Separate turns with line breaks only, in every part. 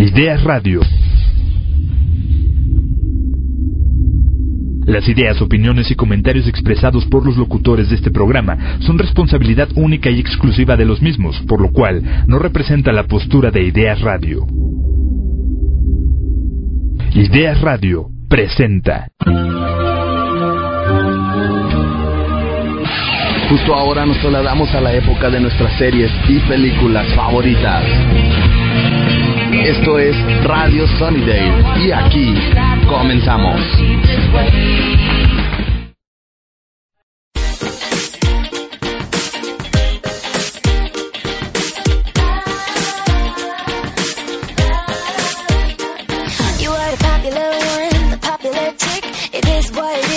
Ideas Radio. Las ideas, opiniones y comentarios expresados por los locutores de este programa son responsabilidad única y exclusiva de los mismos, por lo cual no representa la postura de Ideas Radio. Ideas Radio presenta.
Justo ahora nos trasladamos a la época de nuestras series y películas favoritas. Esto es Radio Sunnydale y aquí comenzamos.
You are the popular one, the popular chick. It is what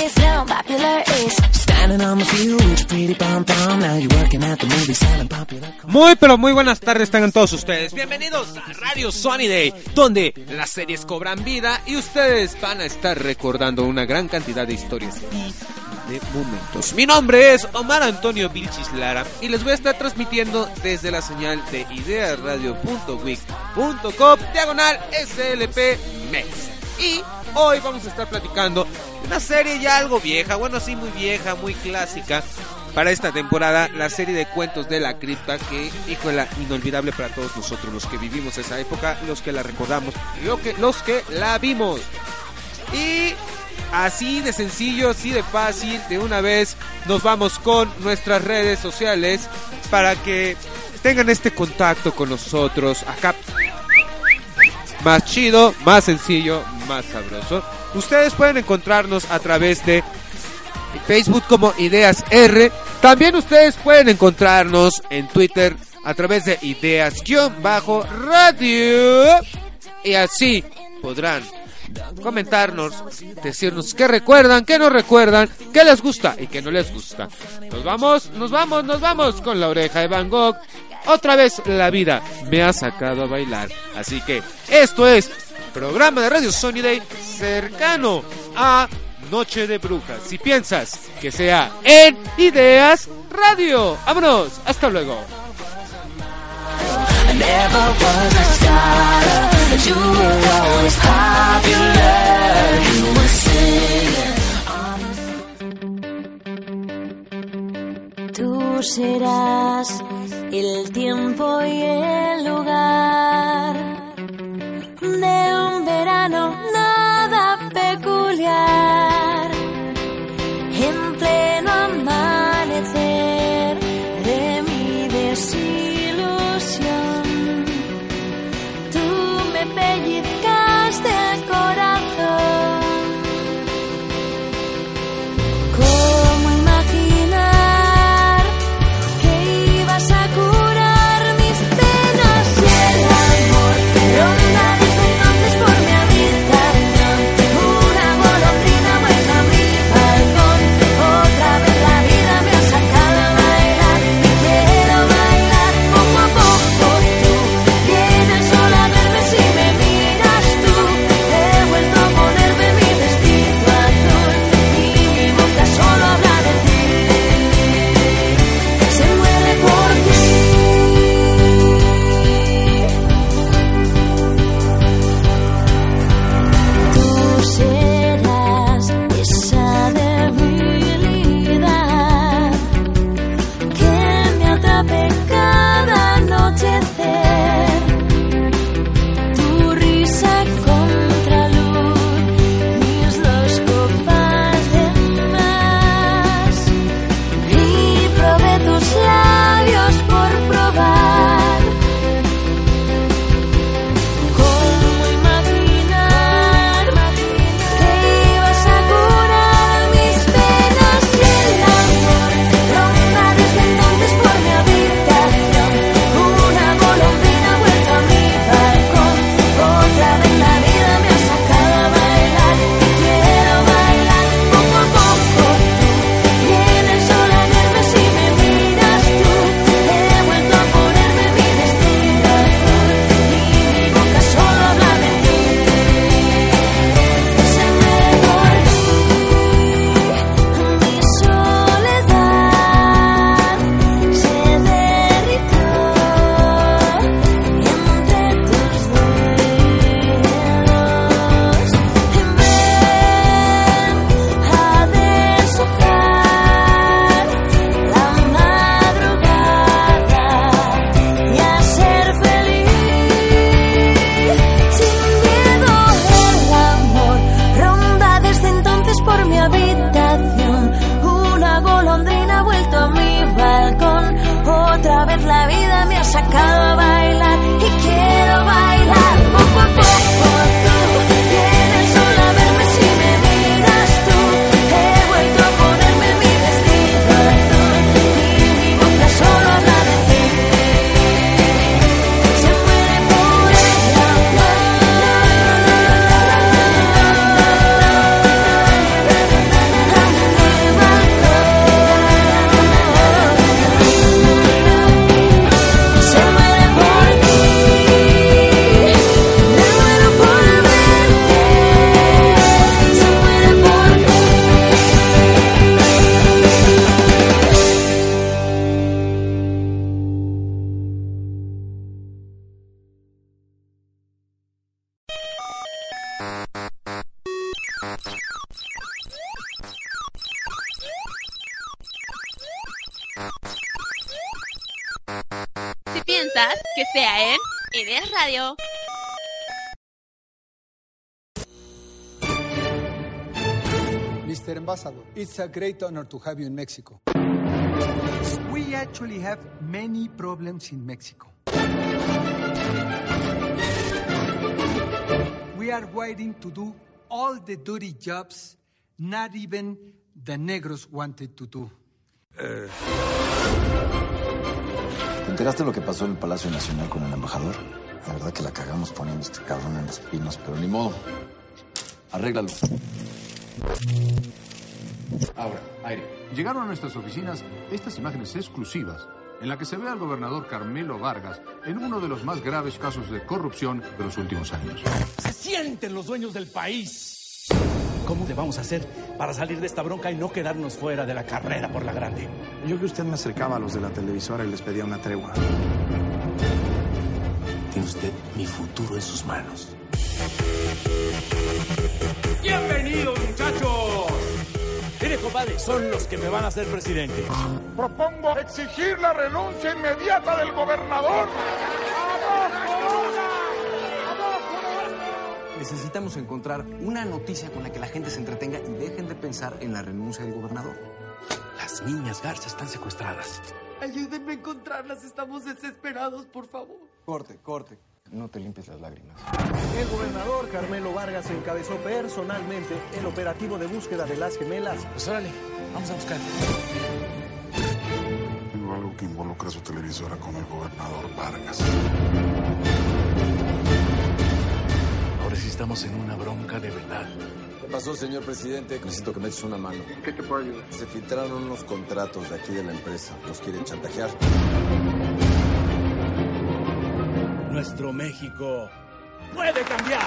Muy pero muy buenas tardes tengan todos ustedes. Bienvenidos a Radio Sunny Day, donde las series cobran vida y ustedes van a estar recordando una gran cantidad de historias y de momentos. Mi nombre es Omar Antonio Vilchis Lara y les voy a estar transmitiendo desde la señal de idearadio.wix.com diagonal SLP MEX. Y hoy vamos a estar platicando una serie ya algo vieja, bueno sí muy vieja, muy clásica, para esta temporada la serie de cuentos de la cripta que, híjole, inolvidable para todos nosotros, los que vivimos esa época, los que la recordamos y lo que, los que la vimos. Y así de sencillo, así de fácil, de una vez nos vamos con nuestras redes sociales para que tengan este contacto con nosotros acá. Más chido, más sencillo, más sabroso. Ustedes pueden encontrarnos a través de Facebook como Ideas R. También ustedes pueden encontrarnos en Twitter a través de Ideas-Radio. Y así podrán comentarnos, decirnos qué recuerdan, qué no recuerdan, qué les gusta y qué no les gusta. Nos vamos, nos vamos, nos vamos con la oreja de Van Gogh. Otra vez la vida me ha sacado a bailar. Así que esto es programa de Radio Sony Day cercano a Noche de Brujas. Si piensas que sea en Ideas Radio. Vámonos, hasta luego.
Tú serás el tiempo y el lugar de un verano nada
it's a great honor to have you in Mexico. We actually have many problems in Mexico. We are waiting to do all the dirty jobs not even the negros wanted to do.
¿Te enteraste de lo que pasó en el Palacio Nacional con el embajador? La verdad que la cagamos poniendo este cabrón en los pinos, pero ni modo. Arréglalo.
Ahora, aire. Llegaron a nuestras oficinas estas imágenes exclusivas en la que se ve al gobernador Carmelo Vargas en uno de los más graves casos de corrupción de los últimos años.
Se sienten los dueños del país. ¿Cómo le vamos a hacer para salir de esta bronca y no quedarnos fuera de la carrera por la grande?
Yo que usted me acercaba a los de la televisora y les pedía una tregua.
Tiene usted mi futuro en sus manos.
¡Bienvenidos, muchachos!
Compadre, son los que me van a hacer presidente.
Propongo exigir la renuncia inmediata del gobernador.
Necesitamos encontrar una noticia con la que la gente se entretenga y dejen de pensar en la renuncia del gobernador.
Las niñas Garza están secuestradas.
Ayúdenme a encontrarlas, estamos desesperados, por favor.
Corte, corte. No te limpies las lágrimas.
El gobernador Carmelo Vargas encabezó personalmente el operativo de búsqueda de las gemelas.
Pues órale, vamos a buscar.
Tengo algo que involucra a su televisora con el gobernador Vargas.
Ahora sí estamos en una bronca de verdad.
¿Qué pasó, señor presidente? Necesito que me eches una mano.
¿Qué te puedo ayudar?
Se filtraron unos contratos de aquí de la empresa. Los quieren chantajear.
Nuestro México puede cambiar.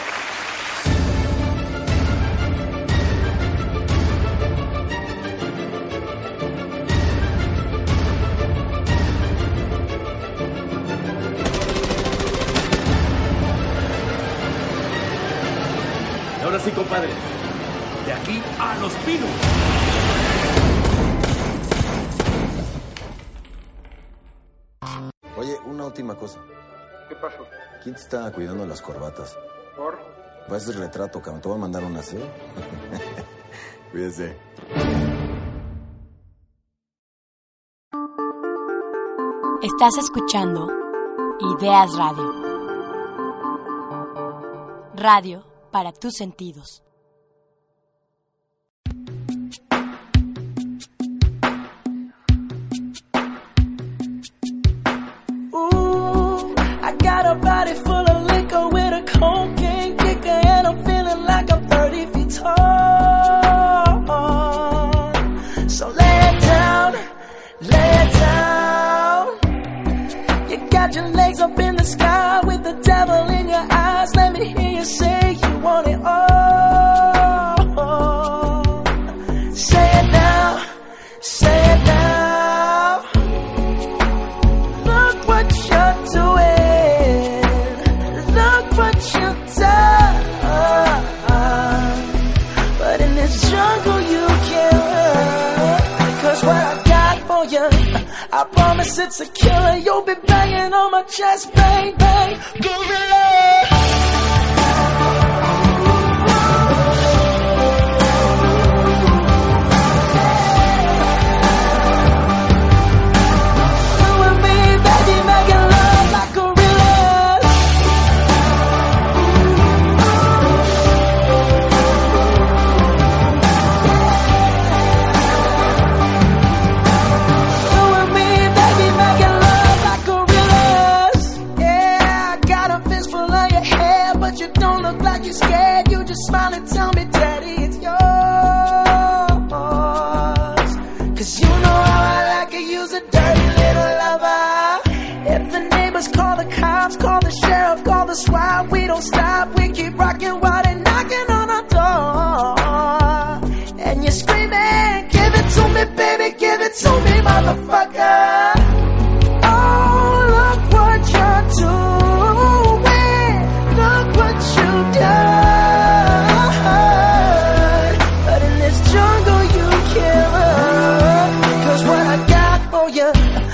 Ahora sí, compadre. De aquí a los pinos.
Oye, una última cosa.
¿Qué pasó?
¿Quién te está cuidando las corbatas?
¿Por?
Va a ser retrato, cabrón. Te voy a mandar un aseo. Cuídese.
Estás escuchando Ideas Radio. Radio para tus sentidos.
Got a body full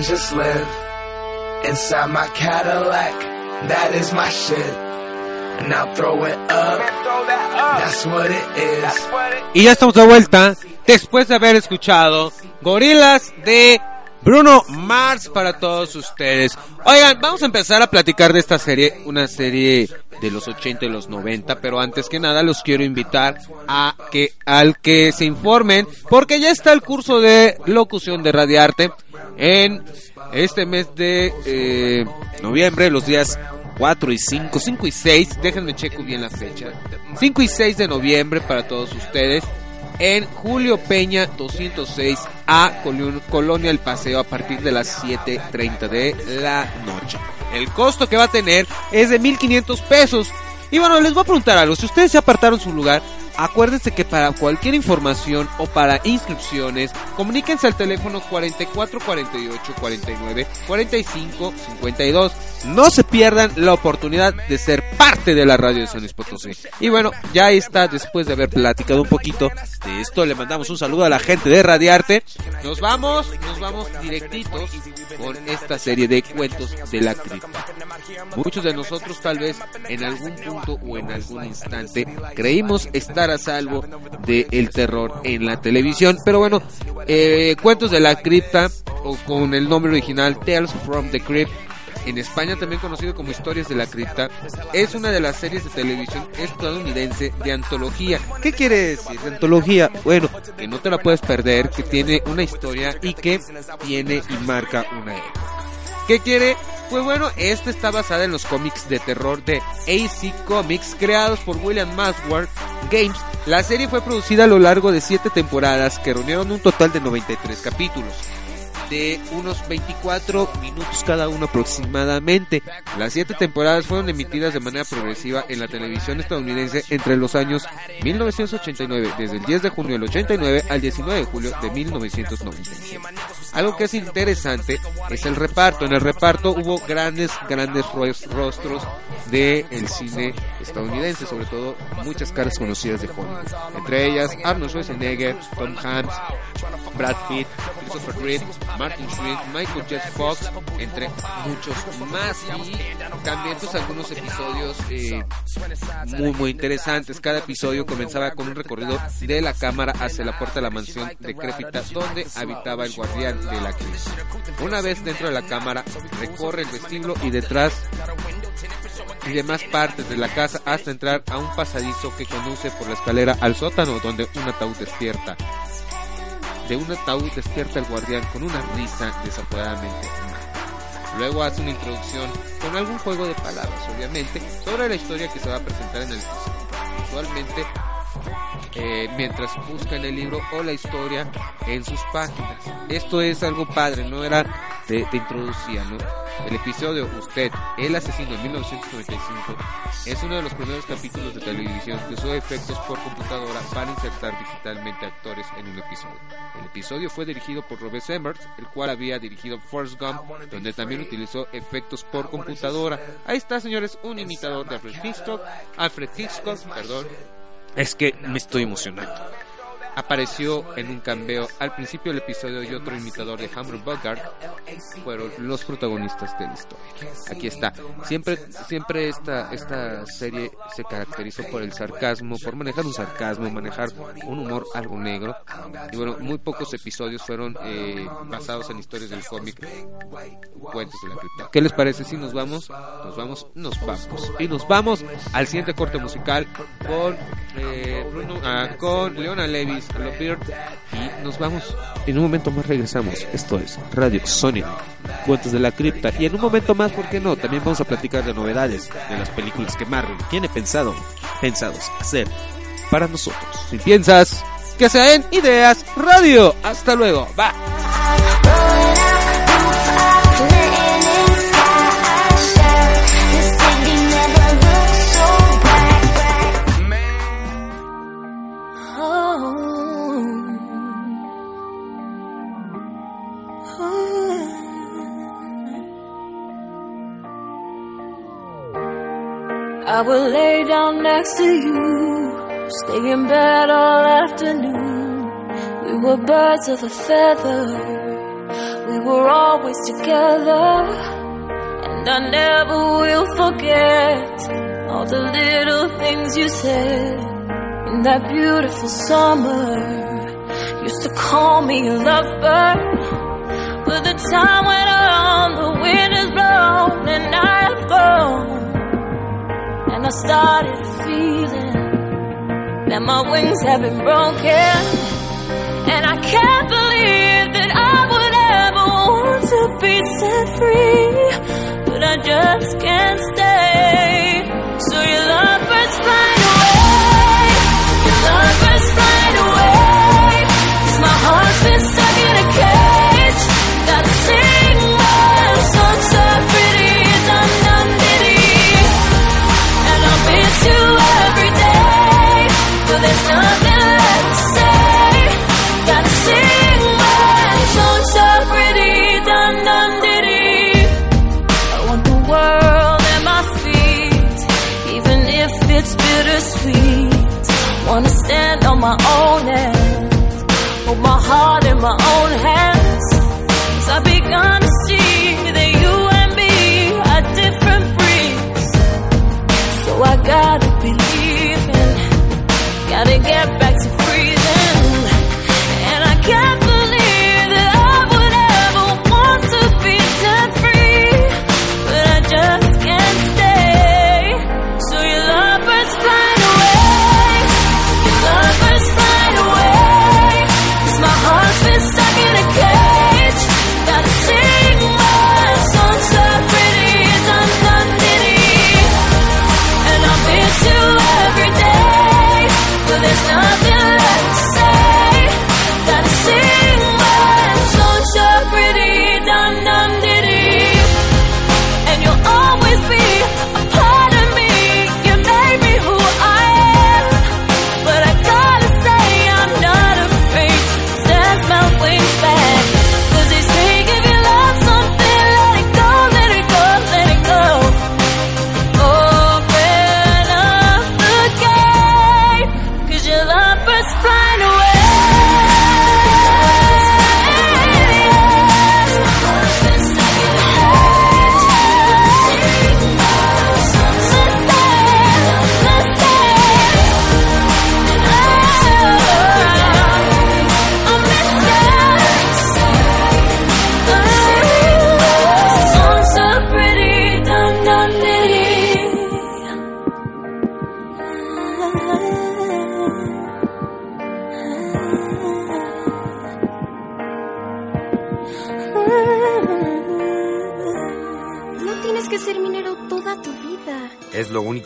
Just live inside my Cadillac. That is my shit. Throw it up. That's what it is.
Y ya estamos de vuelta después de haber escuchado Gorilas de Bruno Mars para todos ustedes. Oigan, vamos a empezar a platicar de esta serie, una serie de los 80 y los 90, pero antes que nada los quiero invitar a que al que se informen porque ya está el curso de locución de Radiarte en este mes de eh, noviembre, los días 4 y 5, 5 y 6, déjenme checo bien la fecha. 5 y 6 de noviembre para todos ustedes en Julio Peña 206A Colo- Colonia El Paseo a partir de las 7.30 de la noche. El costo que va a tener es de 1.500 pesos. Y bueno, les voy a preguntar algo. Si ustedes se apartaron su lugar, acuérdense que para cualquier información o para inscripciones, comuníquense al teléfono 44 48 49 45 52. No se pierdan la oportunidad de ser parte de la radio de San Potosí. Y bueno, ya está, después de haber platicado un poquito de esto, le mandamos un saludo a la gente de Radiarte. Nos vamos, nos vamos directitos con esta serie de cuentos de la cripta. Muchos de nosotros tal vez en algún punto o en algún instante creímos estar a salvo del terror en la televisión, pero bueno, eh, cuentos de la cripta o con el nombre original Tales from the Crypt en España también conocido como Historias de la Cripta, es una de las series de televisión estadounidense de antología. ¿Qué quiere decir de antología? Bueno, que no te la puedes perder, que tiene una historia y que tiene y marca una época. ¿Qué quiere? Pues bueno, esta está basada en los cómics de terror de AC Comics creados por William Masward Games. La serie fue producida a lo largo de 7 temporadas que reunieron un total de 93 capítulos de unos 24 minutos cada uno aproximadamente. Las siete temporadas fueron emitidas de manera progresiva en la televisión estadounidense entre los años 1989, desde el 10 de junio del 89 al 19 de julio de 1997. Algo que es interesante es el reparto. En el reparto hubo grandes, grandes ros- rostros del cine estadounidense, sobre todo muchas caras conocidas de Hollywood. Entre ellas Arnold Schwarzenegger, Tom Hanks, Brad Pitt, Christopher Reeve, Martin Sheen, Michael J. Fox, entre muchos más. Y también pues algunos episodios eh, muy muy interesantes. Cada episodio comenzaba con un recorrido de la cámara hacia la puerta de la mansión decrépita donde habitaba el guardián de la crisis. Una vez dentro de la cámara, recorre el vestíbulo y detrás y demás partes de la casa hasta entrar a un pasadizo que conduce por la escalera al sótano donde un ataúd despierta. De un ataúd despierta el guardián con una risa desaforadamente. Luego hace una introducción con algún juego de palabras, obviamente, sobre la historia que se va a presentar en el episodio. Usualmente eh, mientras busca en el libro o la historia en sus páginas. Esto es algo padre, no era te, introducía, ¿no? El episodio Usted, el asesino en 1995 es uno de los primeros capítulos de televisión que usó efectos por computadora para insertar digitalmente actores en un episodio. El episodio fue dirigido por Robert Emmers, el cual había dirigido Forrest Gump, donde también utilizó efectos por computadora. Ahí está, señores, un imitador de Alfred Hitchcock, Alfred Hitchcock, perdón, es que me estoy emocionando. Apareció en un cambio al principio del episodio y otro imitador de Humphrey Bogart fueron los protagonistas de la historia. Aquí está. Siempre, siempre esta, esta serie se caracterizó por el sarcasmo, por manejar un sarcasmo, manejar un humor algo negro. Y bueno, muy pocos episodios fueron eh, basados en historias del cómic Cuentos de la Cripta. ¿Qué les parece si nos vamos? Nos vamos, nos vamos. Y nos vamos al siguiente corte musical con eh, ah, con Leona Levis, Y nos vamos. En un momento más regresamos. Esto es Radio Sony, Cuentos de la Cripta. Y en un momento más, ¿por qué no? También vamos a platicar de novedades de las películas que Marvel tiene pensado, pensados hacer para nosotros. Si piensas que sean ideas, radio. Hasta luego. Va.
I will lay down next to you, stay in bed all afternoon. We were birds of a feather, we were always together. And I never will forget all the little things you said in that beautiful summer. Used to call me a lovebird, but the time went on, the wind has blown, and I have grown. And I started feeling that my wings have been broken. And I can't believe that I would ever want to be set free. But I just can't stay. So your lovers fly away.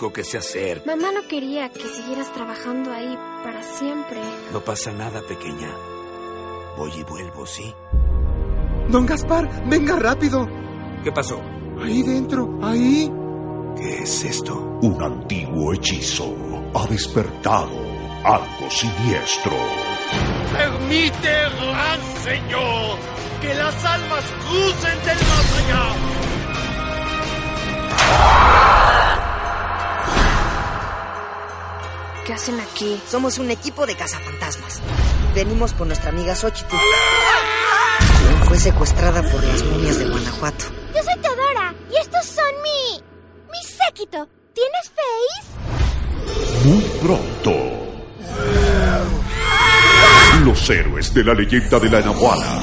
Único que sé hacer.
Mamá no quería que siguieras trabajando ahí para siempre.
No pasa nada, pequeña. Voy y vuelvo, ¿sí?
Don Gaspar, venga rápido.
¿Qué pasó?
Ahí dentro, ahí.
¿Qué es esto?
Un antiguo hechizo ha despertado algo siniestro.
Permite, gran señor, que las almas crucen del más allá.
¿Qué hacen aquí?
Somos un equipo de cazafantasmas. Venimos por nuestra amiga Xochitl. Fue secuestrada por las momias de Guanajuato.
Yo soy Teodora y estos son mi. mi séquito. ¿Tienes face?
Muy pronto. Los héroes de la leyenda de la Nahuala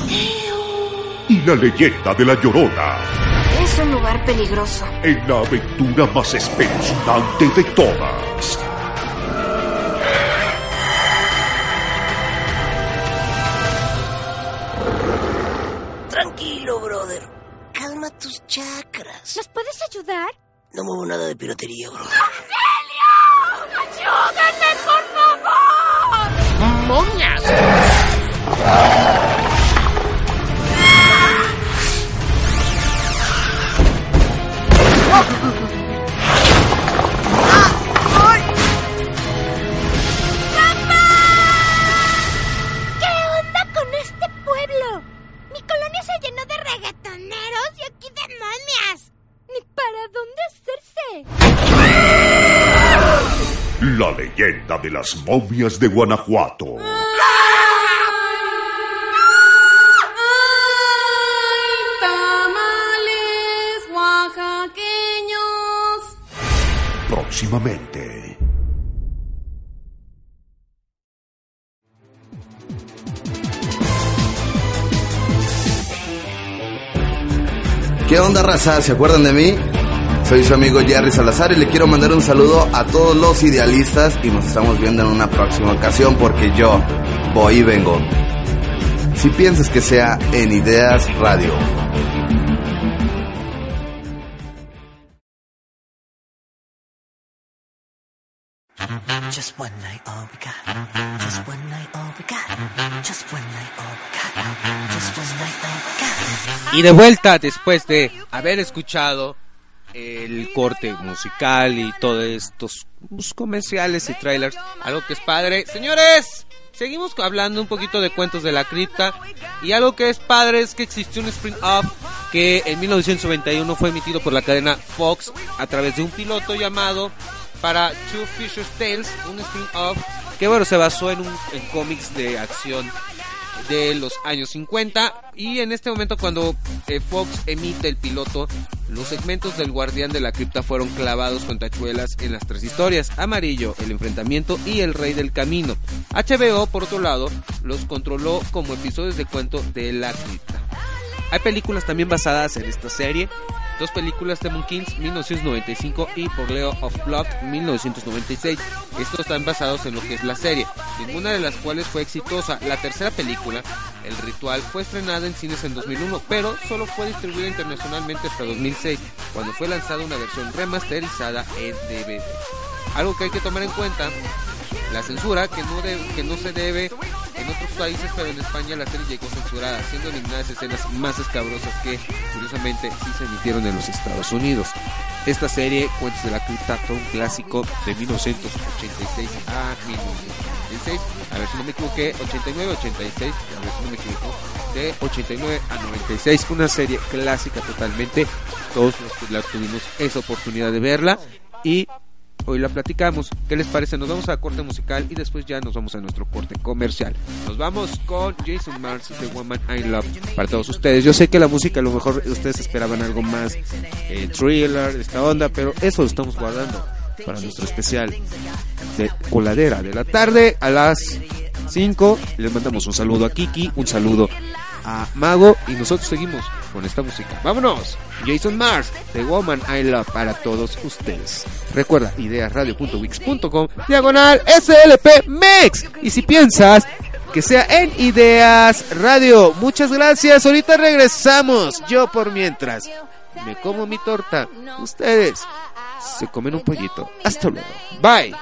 y la leyenda de la Llorona
Es un lugar peligroso.
en la aventura más espeluznante de todas.
Ayudar?
No muevo nada de piratería, brother.
¡Ayúdenme, por favor!
¡Momias!
¿Qué
leyenda de las momias de Guanajuato.
Tamales oaxaqueños.
Próximamente.
¿Qué onda, raza? ¿Se acuerdan de mí? Soy su amigo Jerry Salazar y le quiero mandar un saludo a todos los idealistas y nos estamos viendo en una próxima ocasión porque yo voy y vengo. Si piensas que sea en Ideas Radio.
Just one night, all we got. Just one night, all we got. Just one night, all we got. Just one night, all we got.
Y de vuelta después de haber escuchado el corte musical y todos estos comerciales y trailers, algo que es padre. Señores, seguimos hablando un poquito de cuentos de la cripta y algo que es padre es que existió un Spring Up que en 1991 fue emitido por la cadena Fox a través de un piloto llamado para Two Fisher's Tales, un Spring Up que bueno se basó en un en cómics de acción de los años 50 y en este momento cuando eh, Fox emite el piloto los segmentos del guardián de la cripta fueron clavados con tachuelas en las tres historias amarillo el enfrentamiento y el rey del camino. HBO por otro lado los controló como episodios de cuento de la cripta hay películas también basadas en esta serie dos películas Demon Kings 1995 y Por Leo of Blood 1996. Estos están basados en lo que es la serie, ninguna de las cuales fue exitosa. La tercera película, El Ritual, fue estrenada en cines en 2001, pero solo fue distribuida internacionalmente hasta 2006, cuando fue lanzada una versión remasterizada en DVD. Algo que hay que tomar en cuenta la censura que no, de- que no se debe países, pero en España la serie llegó censurada, siendo eliminadas escenas más escabrosas que curiosamente sí se emitieron en los Estados Unidos. Esta serie, Cuentos de la Cripta, fue un clásico de 1986 a 1996. A ver si no me equivoqué, 89, 86, a ver si no me equivoco, de 89 a 96. Una serie clásica totalmente. Todos los que la tuvimos esa oportunidad de verla. Y Hoy la platicamos. ¿Qué les parece? Nos vamos a corte musical y después ya nos vamos a nuestro corte comercial. Nos vamos con Jason Mars de Woman I Love para todos ustedes. Yo sé que la música a lo mejor ustedes esperaban algo más eh, thriller, esta onda, pero eso lo estamos guardando para nuestro especial de coladera de la tarde a las 5. Les mandamos un saludo a Kiki, un saludo a Mago y nosotros seguimos con esta música. ¡Vámonos! Jason Mars de Woman I Love para todos ustedes. Recuerda ideasradio.wix.com diagonal SLP MEX. Y si piensas que sea en Ideas Radio, muchas gracias. Ahorita regresamos. Yo por mientras me como mi torta. Ustedes se comen un pollito. Hasta luego. Bye.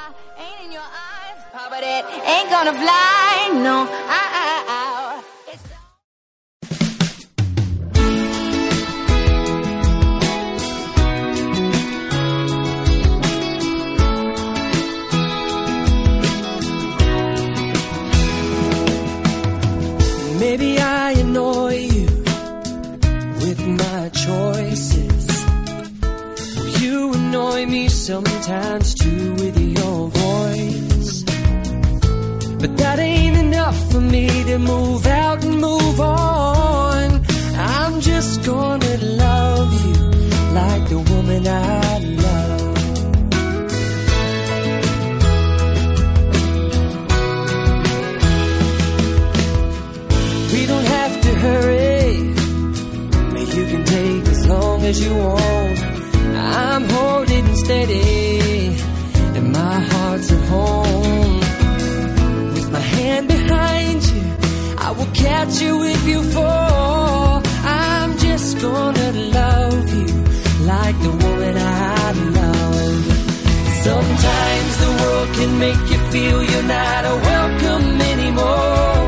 Maybe I annoy you with my choices. You annoy me sometimes too with your voice. But that ain't enough for me to move out and move on. I'm just gonna love you like the woman I love. As you want. I'm holding steady, and my heart's at home. With my hand behind you, I will catch you if you fall. I'm just gonna love you like the woman I love. Sometimes the world can make you feel you're not a welcome anymore.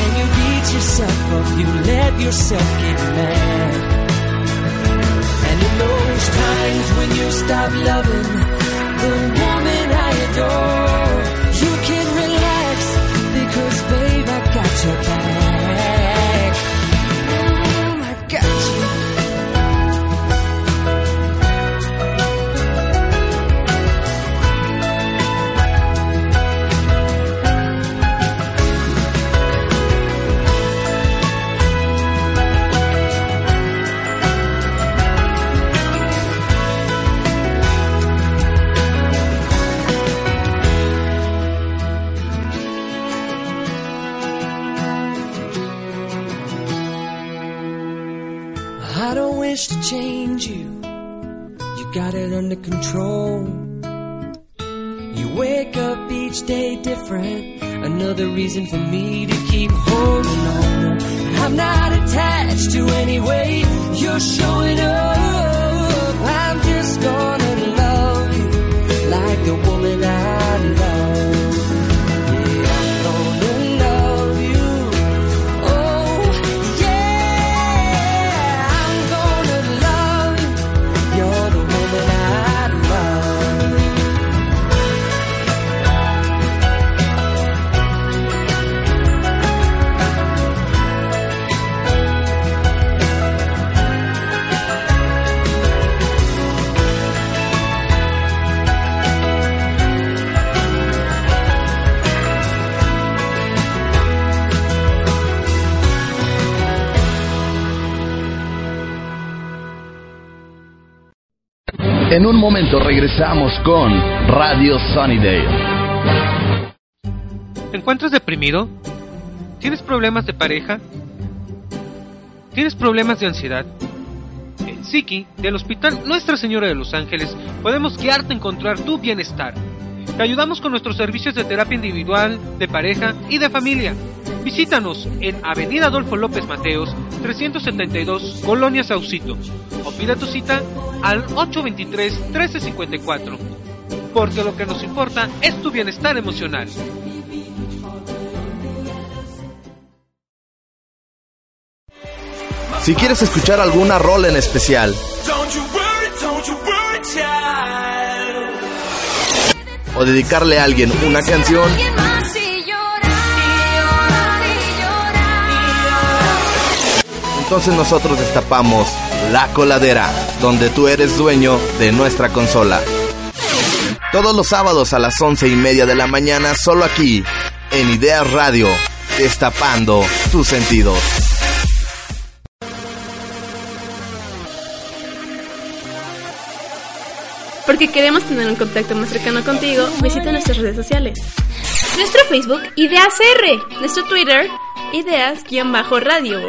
And you beat yourself up, you let yourself get mad. Times when you stop loving the woman I adore, control. You wake up each day different. Another reason for me to keep holding on. I'm not attached to any way you're showing up. I'm just gonna love you like the woman
En un momento regresamos con Radio Sunnydale.
¿Te encuentras deprimido? ¿Tienes problemas de pareja? ¿Tienes problemas de ansiedad? En Psiqui, del Hospital Nuestra Señora de los Ángeles, podemos guiarte a encontrar tu bienestar. Te ayudamos con nuestros servicios de terapia individual, de pareja y de familia. Visítanos en Avenida Adolfo López Mateos, 372, Colonia Saucito. O pida tu cita al 823-1354. Porque lo que nos importa es tu bienestar emocional.
Si quieres escuchar alguna rol en especial o dedicarle a alguien una canción, entonces nosotros destapamos La Coladera, donde tú eres dueño de nuestra consola. Todos los sábados a las once y media de la mañana, solo aquí, en Ideas Radio, destapando tus sentidos.
Porque queremos tener un contacto más cercano contigo, visita nuestras redes sociales. Nuestro Facebook, Ideas R. Nuestro Twitter, Ideas-Radio.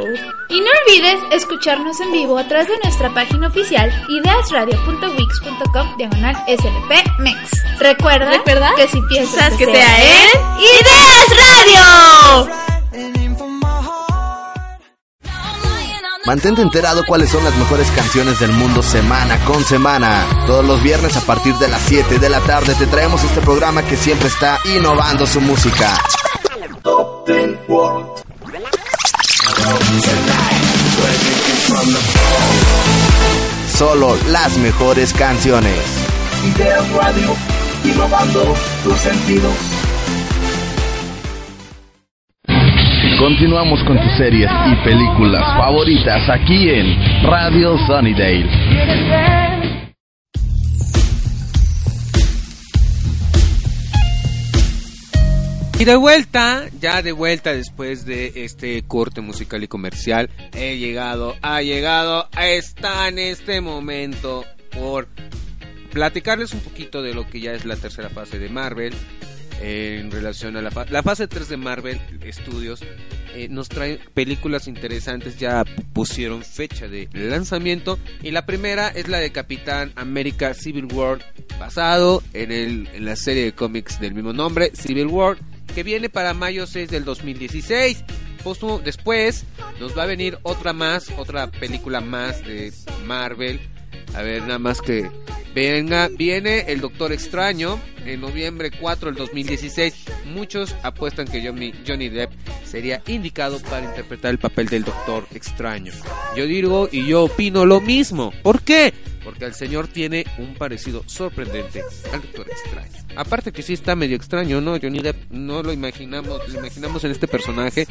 Y no olvides escucharnos en vivo a través de nuestra página oficial ideasradio.wix.com diagonal slpmex. Recuerda,
Recuerda
que si piensas
que sea en
Ideas Radio.
Mantente enterado cuáles son las mejores canciones del mundo semana con semana. Todos los viernes a partir de las 7 de la tarde te traemos este programa que siempre está innovando su música. Solo las mejores canciones.
Ideas Radio, innovando tus sentidos.
Continuamos con tus series y películas favoritas aquí en Radio Sunnydale.
Y de vuelta, ya de vuelta después de este corte musical y comercial, he llegado, ha llegado, está en este momento por platicarles un poquito de lo que ya es la tercera fase de Marvel en relación a la, fa la fase 3 de Marvel Studios. Eh, nos trae películas interesantes, ya pusieron fecha de lanzamiento y la primera es la de Capitán América Civil War, basado en, el, en la serie de cómics del mismo nombre, Civil War, que viene para mayo 6 del 2016. Póstumo, después nos va a venir otra más, otra película más de Marvel. A ver, nada más que venga, viene el Doctor Extraño en noviembre 4 del 2016. Muchos apuestan que Johnny, Johnny Depp sería indicado para interpretar el papel del Doctor Extraño. Yo digo y yo opino lo mismo. ¿Por qué? Porque el señor tiene un parecido sorprendente al Doctor Extraño. Aparte que sí está medio extraño, ¿no? Johnny Depp no lo imaginamos, lo imaginamos en este personaje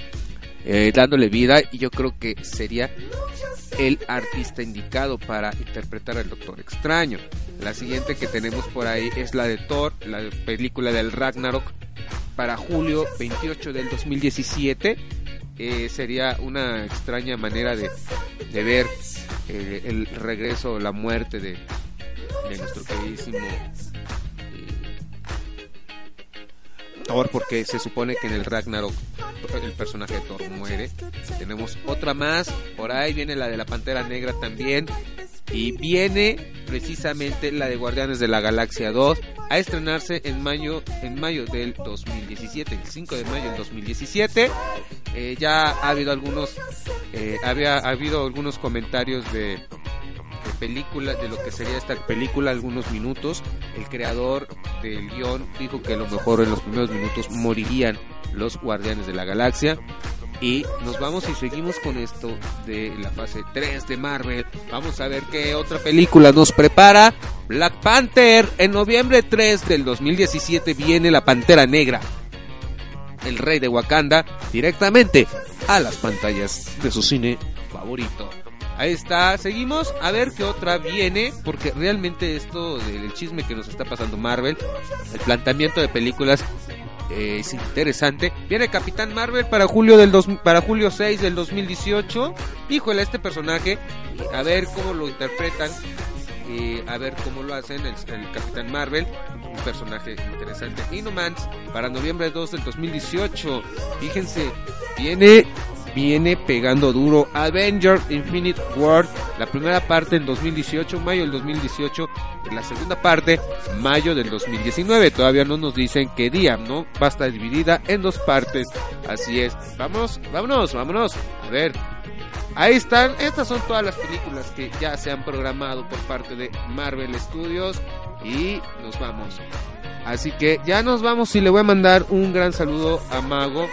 eh, dándole vida y yo creo que sería el artista indicado para interpretar al Doctor Extraño. La siguiente que tenemos por ahí es la de Thor, la película del Ragnarok para julio 28 del 2017. Eh, sería una extraña manera de, de ver eh, el regreso, la muerte de, de nuestro queridísimo Thor porque se supone que en el Ragnarok el personaje de Thor muere. Tenemos otra más, por ahí viene la de la Pantera Negra también. Y viene precisamente la de Guardianes de la Galaxia 2 a estrenarse en mayo, en mayo del 2017, el 5 de mayo del 2017. Eh, ya ha habido algunos, eh, había ha habido algunos comentarios de, película, de lo que sería esta película, algunos minutos. El creador del guion dijo que a lo mejor en los primeros minutos morirían los Guardianes de la Galaxia. Y nos vamos y seguimos con esto de la fase 3 de Marvel. Vamos a ver qué otra película nos prepara. Black Panther. En noviembre 3 del 2017 viene la Pantera Negra. El rey de Wakanda directamente a las pantallas de su cine favorito. Ahí está, seguimos a ver qué otra viene, porque realmente esto del chisme que nos está pasando Marvel, el planteamiento de películas eh, es interesante. Viene Capitán Marvel para julio del dos, para julio 6 del 2018. Híjole, este personaje, a ver cómo lo interpretan. Y a ver cómo lo hacen el, el Capitán Marvel, un personaje interesante. Inhumans para noviembre 2 del 2018. Fíjense, viene viene pegando duro. Avenger Infinite War, la primera parte en 2018, mayo del 2018, la segunda parte, mayo del 2019. Todavía no nos dicen qué día, ¿no? Va dividida en dos partes. Así es. Vamos, vámonos, vámonos. A ver. Ahí están, estas son todas las películas que ya se han programado por parte de Marvel Studios y nos vamos. Así que ya nos vamos y le voy a mandar un gran saludo a Mago.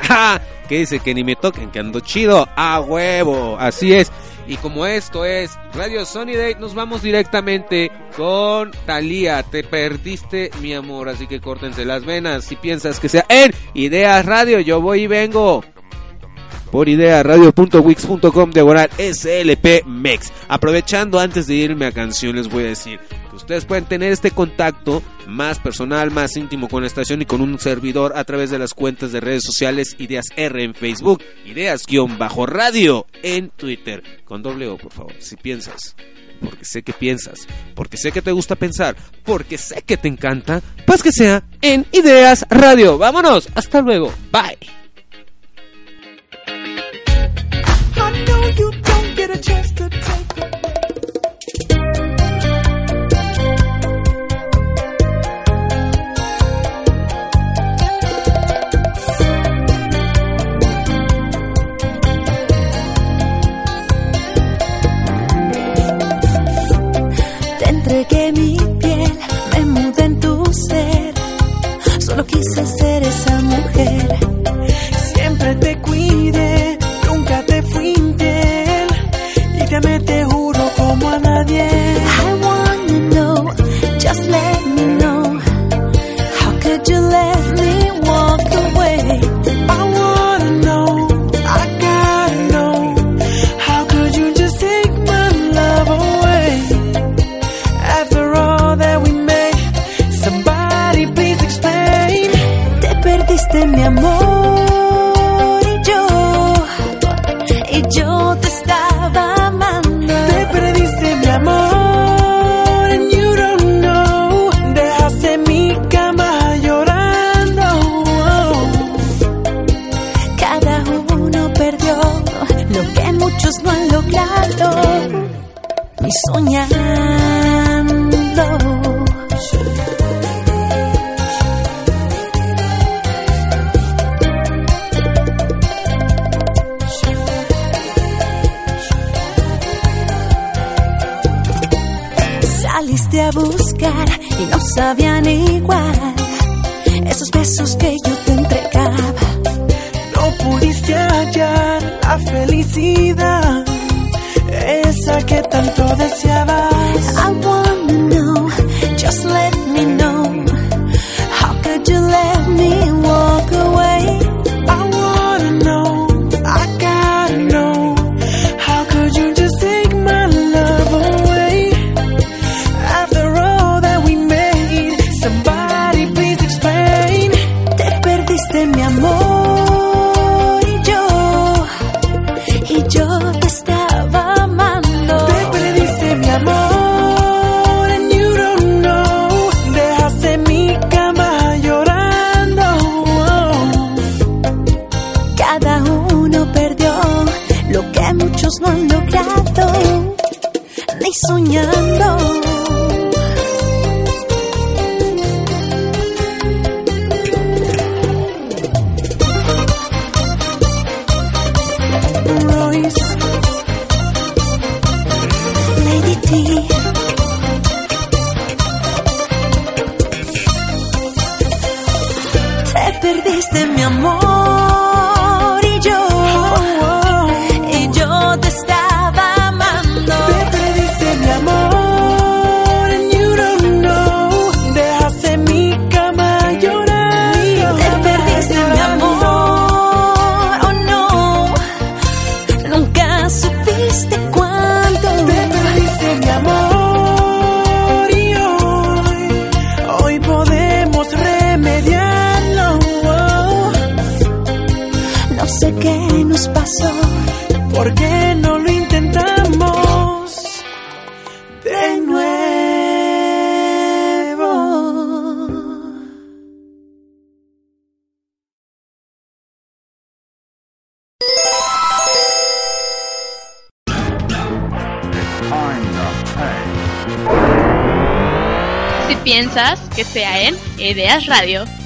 ¡Ja! que dice que ni me toquen, que ando chido, a huevo, así es. Y como esto es Radio Sony Day, nos vamos directamente con Thalía. Te perdiste, mi amor, así que córtense las venas. Si piensas que sea en Ideas Radio, yo voy y vengo. Por idea, radio.wix.com diagonal SLP Mex. Aprovechando antes de irme a canción, les voy a decir ustedes pueden tener este contacto más personal, más íntimo con la estación y con un servidor a través de las cuentas de redes sociales Ideas R en Facebook, Ideas-Radio en Twitter. Con doble O, por favor, si piensas porque sé que piensas, porque sé que te gusta pensar, porque sé que te encanta, pues que sea en Ideas Radio. Vámonos, hasta luego, bye.
Que mi piel me mude en tu ser.
Solo quise ser esa mujer.
Ideas Radio.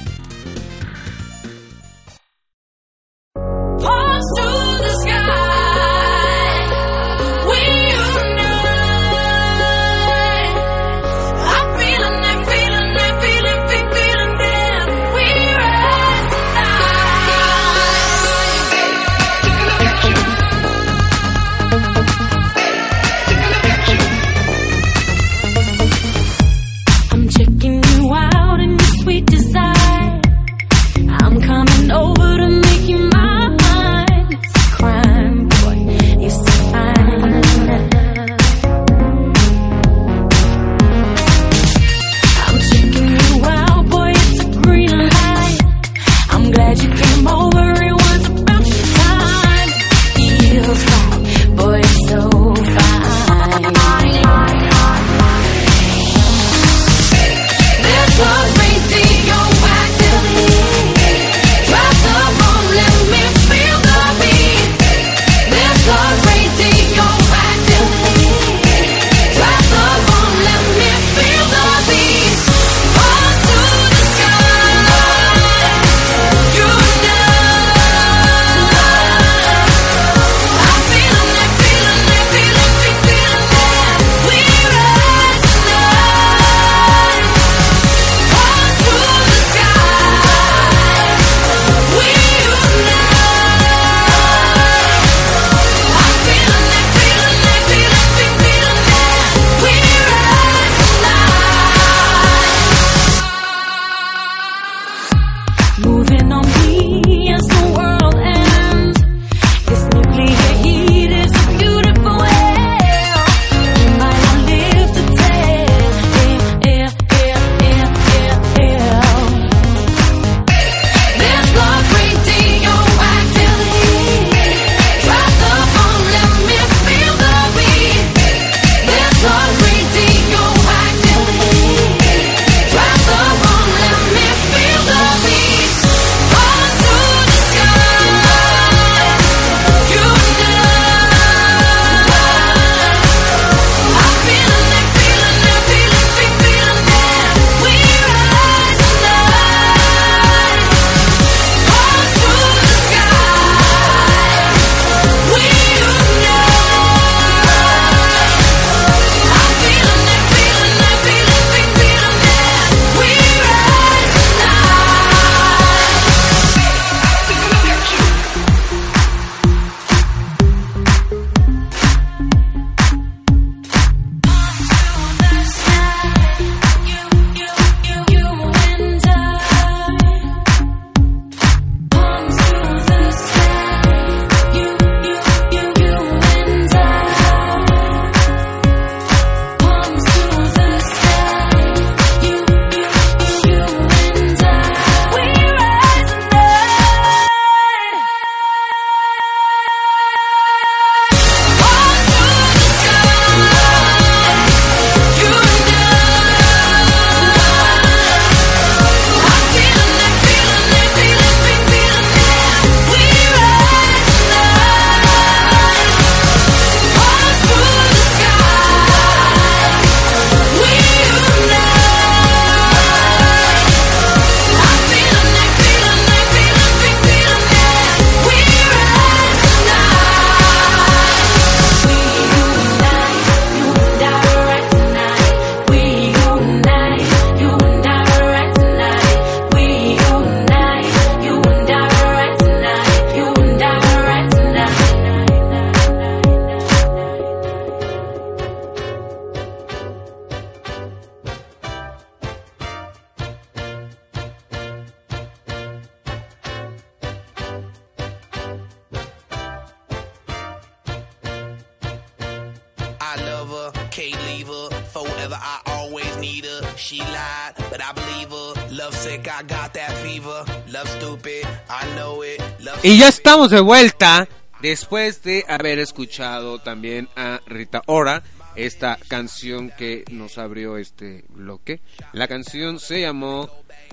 Need her. She lied, but I believe her. Love sick, I got that fever. Love stupid, I know it. Love
Y ya estamos de vuelta después de haber escuchado también a Rita Ora, esta canción que nos abrió este bloque. La canción se llamó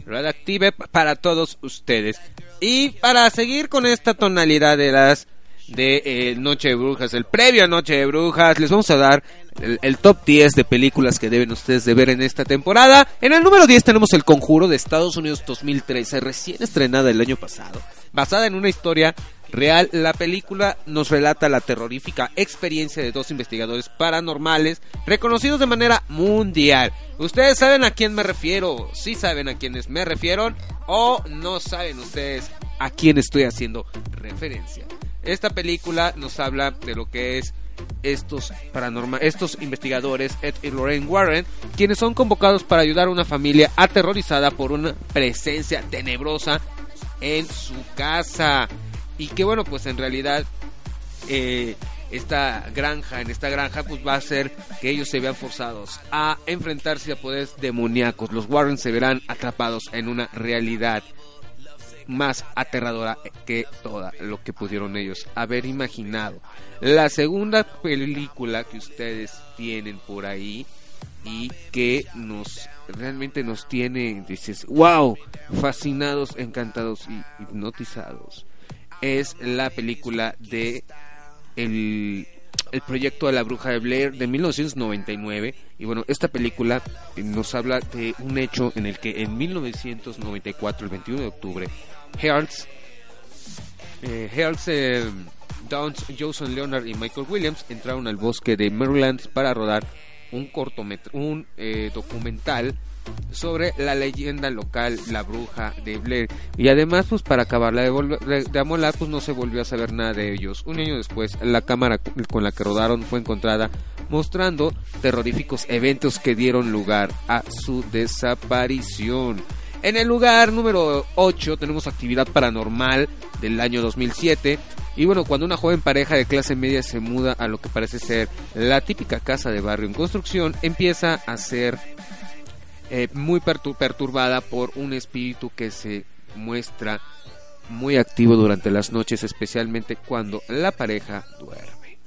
Radioactive para todos ustedes. Y para seguir con esta tonalidad de las de eh, Noche de Brujas, el previo a Noche de Brujas, les vamos a dar el, top 10 de películas que deben ustedes de ver en esta temporada. En el número 10 tenemos El Conjuro de Estados Unidos 2013, recién estrenada el año pasado, basada en una historia real. La película nos relata la terrorífica experiencia de dos investigadores paranormales reconocidos de manera mundial. Ustedes saben a quién me refiero, si saben a quiénes me refiero o no saben ustedes a quién estoy haciendo referencia. Esta película nos habla de lo que es estos paranorma estos investigadores Ed y Lorraine Warren, quienes son convocados para ayudar a una familia aterrorizada por una presencia tenebrosa en su casa. Y que bueno, pues en realidad eh, esta granja, en esta granja, pues va a hacer que ellos se vean forzados a enfrentarse a poderes demoníacos. Los Warren se verán atrapados en una realidad más aterradora que toda lo que pudieron ellos haber imaginado. La segunda película que ustedes tienen por ahí y que nos realmente nos tiene, dices, wow, fascinados, encantados y hipnotizados. Es la película de el, el proyecto de la bruja de Blair de 1999 y bueno esta película nos habla de un hecho en el que en 1994 el 21 de octubre Hearts eh, Hearts eh, Downs, Jason Leonard y Michael Williams entraron al bosque de Maryland para rodar un cortometraje, un eh, documental sobre la leyenda local, la bruja de Blair. Y además, pues para acabarla de, de amolar, pues no se volvió a saber nada de ellos. Un año después, la cámara con la que rodaron fue encontrada mostrando terroríficos eventos que dieron lugar a su desaparición. En el lugar número 8 tenemos Actividad Paranormal del año 2007. Y bueno, cuando una joven pareja de clase media se muda a lo que parece ser la típica casa de barrio en construcción, empieza a ser eh, muy pertur- perturbada por un espíritu que se muestra muy activo durante las noches, especialmente cuando la pareja duerme.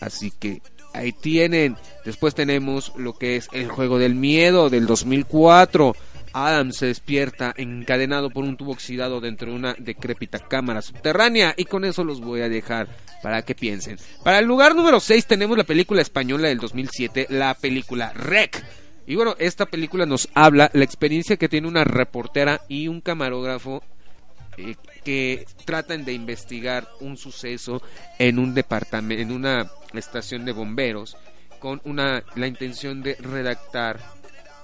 Así que ahí tienen. Después tenemos lo que es el juego del miedo del 2004. Adam se despierta encadenado por un tubo oxidado dentro de una decrépita cámara subterránea y con eso los voy a dejar para que piensen. Para el lugar número 6 tenemos la película española del 2007, la película Rec. Y bueno, esta película nos habla la experiencia que tiene una reportera y un camarógrafo eh, que tratan de investigar un suceso en un departamento, en una estación de bomberos, con una la intención de redactar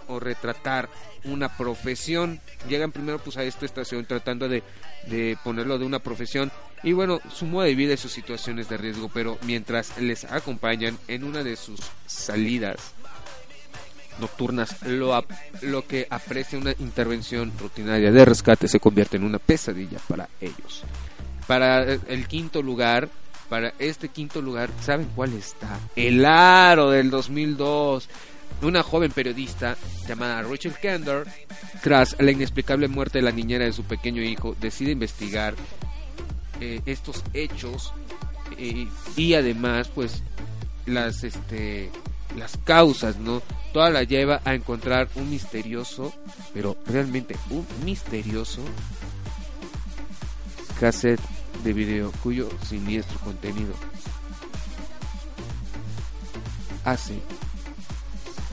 o retratar una profesión. Llegan primero pues a esta estación tratando de, de ponerlo de una profesión y bueno, su modo de vida y sus situaciones de riesgo, pero mientras les acompañan en una de sus salidas nocturnas, lo, ap- lo que aprecia una intervención rutinaria de rescate se convierte en una pesadilla para ellos. Para el quinto lugar, para este quinto lugar, ¿saben cuál está? El Aro del 2002. Una joven periodista llamada Rachel Kander, tras la inexplicable muerte de la niñera de su pequeño hijo, decide investigar eh, estos hechos eh, y además, pues, las este las causas, ¿no? Toda la lleva a encontrar un misterioso, pero realmente un misterioso cassette de video cuyo siniestro contenido hace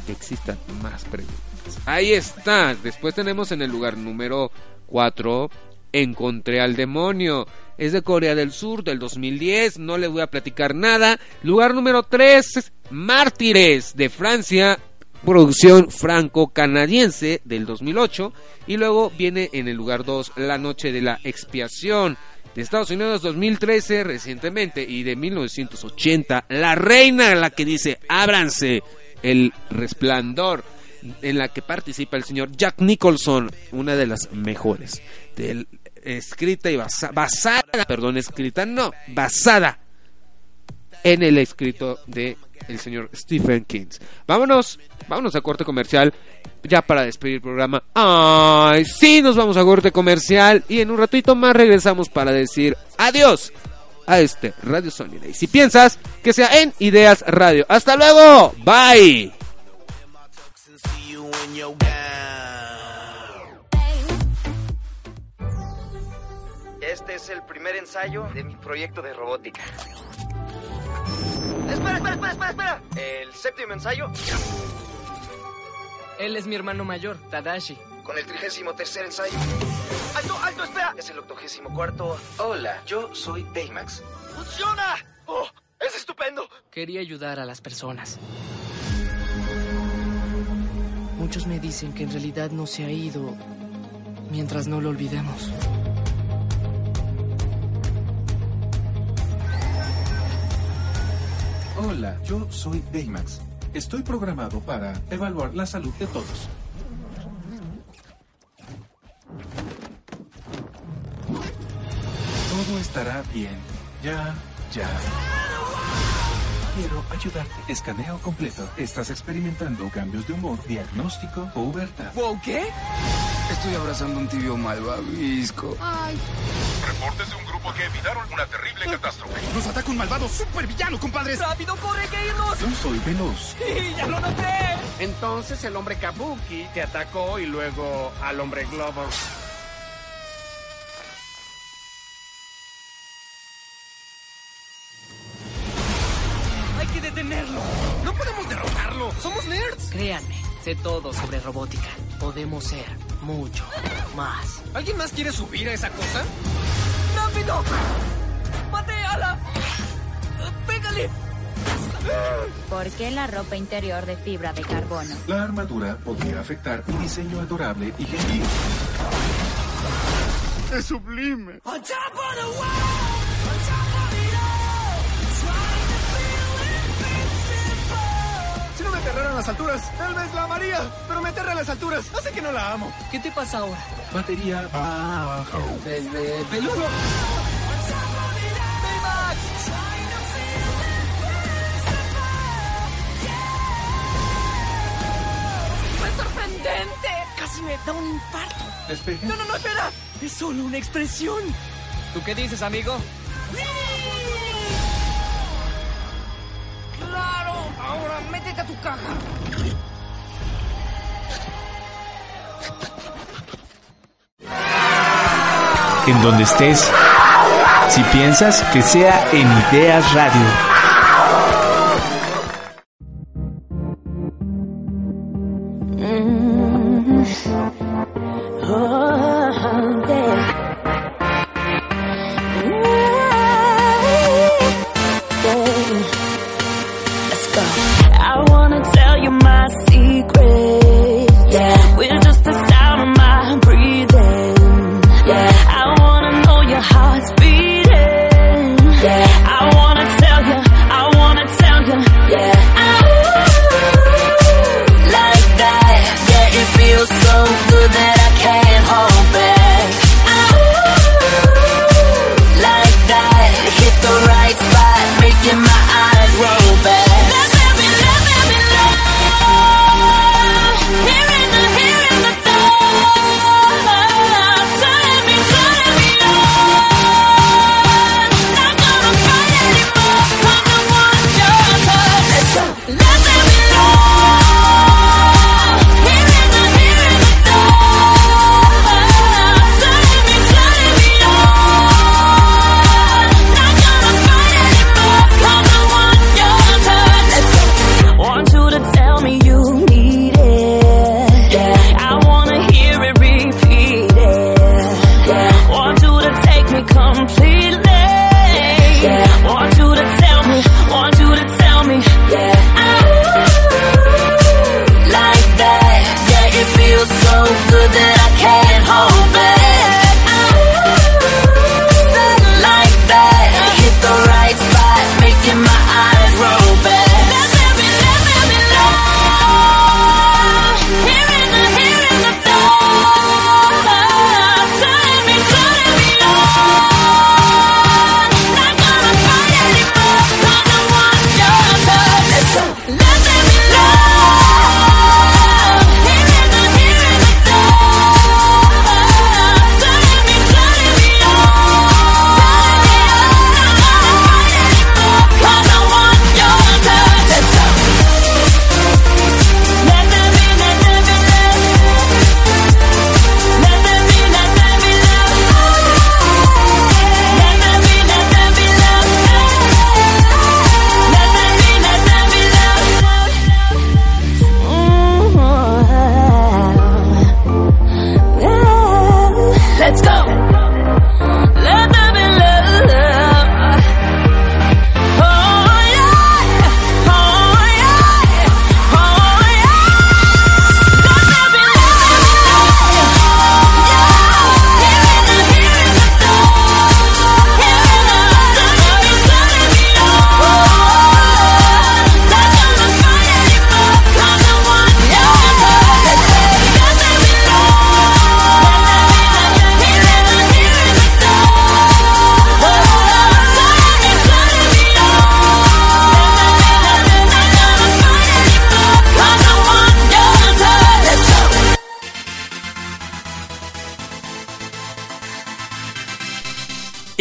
que existan más preguntas. Ahí está. Después tenemos en el lugar número 4 Encontré al demonio. Es de Corea del Sur del 2010. No le voy a platicar nada. Lugar número 3 Mártires de Francia. Producción franco-canadiense del 2008. Y luego viene en el lugar 2 La Noche de la Expiación de Estados Unidos 2013 recientemente y de 1980 La Reina la que dice ábranse el resplandor en la que participa el señor Jack Nicholson una de las mejores del- escrita y basa- basada perdón escrita no basada en el escrito de el señor Stephen King. Vámonos, vámonos a corte comercial ya para despedir el programa. Ay, sí, nos vamos a corte comercial y en un ratito más regresamos para decir adiós a este Radio Sónida. Y si piensas que sea en Ideas Radio. Hasta luego. Bye.
Este es el primer ensayo de mi proyecto de robótica. Espera, espera, espera, espera, espera. El séptimo ensayo
Él es mi hermano mayor, Tadashi.
con el trigésimo tercer ensayo. ¡Alto, alto, espera! Es el octogésimo cuarto. Hola, yo soy Baymax. ¡Funciona! ¡Oh, es estupendo!
Quería ayudar a las personas. Muchos me dicen que en realidad no se ha ido mientras no lo olvidemos.
Hola, yo soy Baymax. Estoy programado para evaluar la salud de todos. Todo estará bien. Ya, ya. Quiero ayudarte. Escaneo completo. Estás experimentando cambios de humor, diagnóstico, pubertad.
¿Wow, qué?
Estoy abrazando un tibio malvavisco.
Reportes de un grupo que evitaron una terrible catástrofe.
Nos ataca un malvado supervillano, compadres.
¡Rápido, corre, que irnos!
Yo soy veloz.
¡Sí, ya lo noté!
Entonces el hombre Kabuki te atacó y luego al hombre globo.
¡Hay que detenerlo!
No podemos derrotarlo. Somos nerds.
Créanme, sé todo sobre robótica. Podemos ser mucho más.
¿Alguien más quiere subir a esa cosa?
¡Rápido! ¡Pégale!
¿Por qué la ropa interior de fibra de carbono?
La armadura podría afectar un diseño adorable y gentil.
Es sublime. Si no me aterrar a las alturas. Tal vez la amaría, pero me aterra a las alturas. Hace que no la amo.
¿Qué te pasa ahora?
Batería bajo.
Desde peludo.
¡Fue sorprendente! Casi me da un infarto.
Despeje.
No, no, no, espera. Es solo una expresión.
¿Tú qué dices, amigo?
En donde estés, si piensas que sea en Ideas Radio.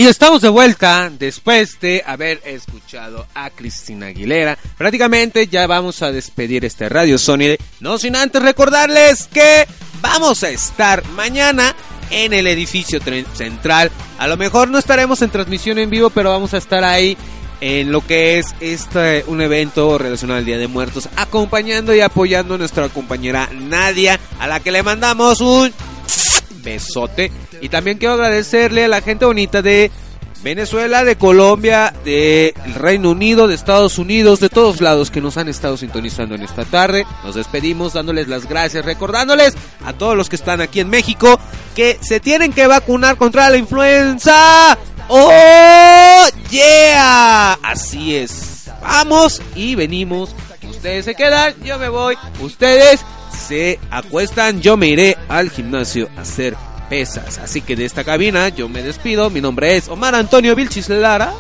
Y estamos de vuelta después de haber escuchado a Cristina Aguilera. Prácticamente ya vamos a despedir este Radio Sony. No sin antes recordarles que vamos a estar mañana en el edificio central. A lo mejor no estaremos en transmisión en vivo, pero vamos a estar ahí en lo que es este un evento relacionado al Día de Muertos, acompañando y apoyando a nuestra compañera Nadia, a la que le mandamos un besote. Y también quiero agradecerle a la gente bonita de Venezuela, de Colombia, de Reino Unido, de Estados Unidos, de todos lados que nos han estado sintonizando en esta tarde. Nos despedimos dándoles las gracias, recordándoles a todos los que están aquí en México que se tienen que vacunar contra la influenza. ¡Oh, yeah! Así es. Vamos y venimos. Ustedes se quedan, yo me voy. Ustedes se acuestan, yo me iré al gimnasio a hacer pesas. Así que de esta cabina yo me despido. Mi nombre es Omar Antonio Vilchis Lara.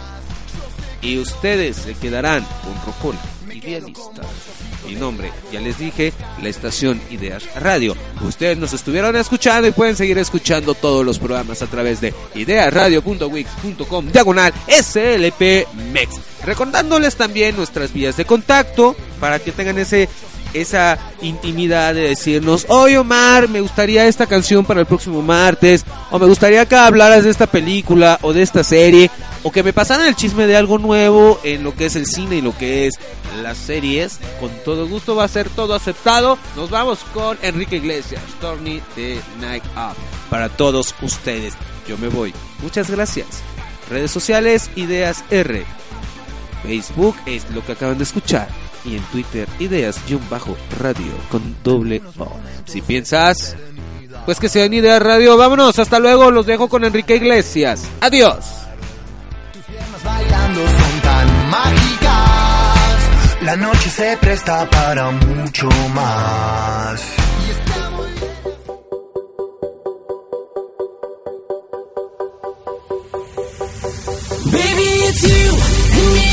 Y ustedes se quedarán con Rocol Idealista. Mi nombre, ya les dije, la estación Ideas Radio. Ustedes nos estuvieron escuchando y pueden seguir escuchando todos los programas a través de ideasradio.wix.com diagonal SLP. Recordándoles también nuestras vías de contacto para que tengan ese esa intimidad de decirnos, oye Omar, me gustaría esta canción para el próximo martes, o me gustaría que hablaras de esta película o de esta serie, o que me pasaran el chisme de algo nuevo en lo que es el cine y lo que es las series. Con todo gusto va a ser todo aceptado. Nos vamos con Enrique Iglesias, Stormy The Night Up, para todos ustedes. Yo me voy. Muchas gracias. Redes sociales, Ideas R. Facebook es lo que acaban de escuchar y en Twitter ideas-radio con doble O. Si piensas, pues que sean ideas radio, vámonos, hasta luego, los dejo con Enrique Iglesias. Adiós.
bailando son tan mágicas. La noche se presta para mucho más.
Baby, it's you and me.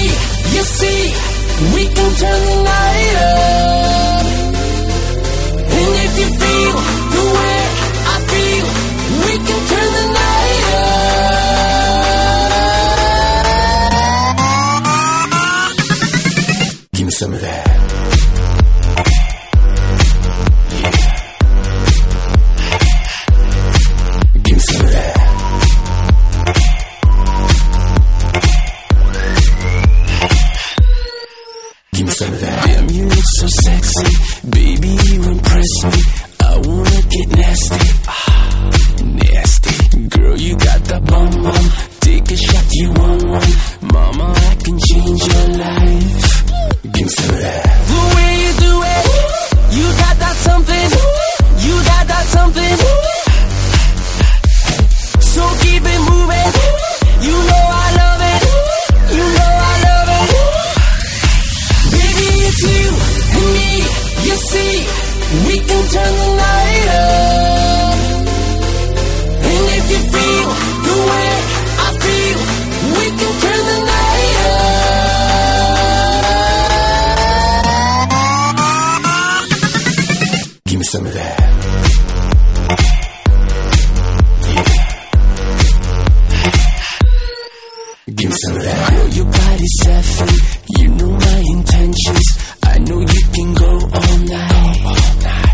You see, we can turn the night up. And if you feel the way I feel, we can turn the night up.
Give me some of that. Yeah. Give me some of that.
Girl, your body's saffron. You know my intentions. I know you can go all night. I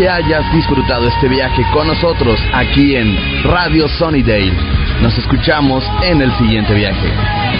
que hayas disfrutado este viaje con nosotros aquí en Radio Sunnydale. Nos escuchamos en el siguiente viaje.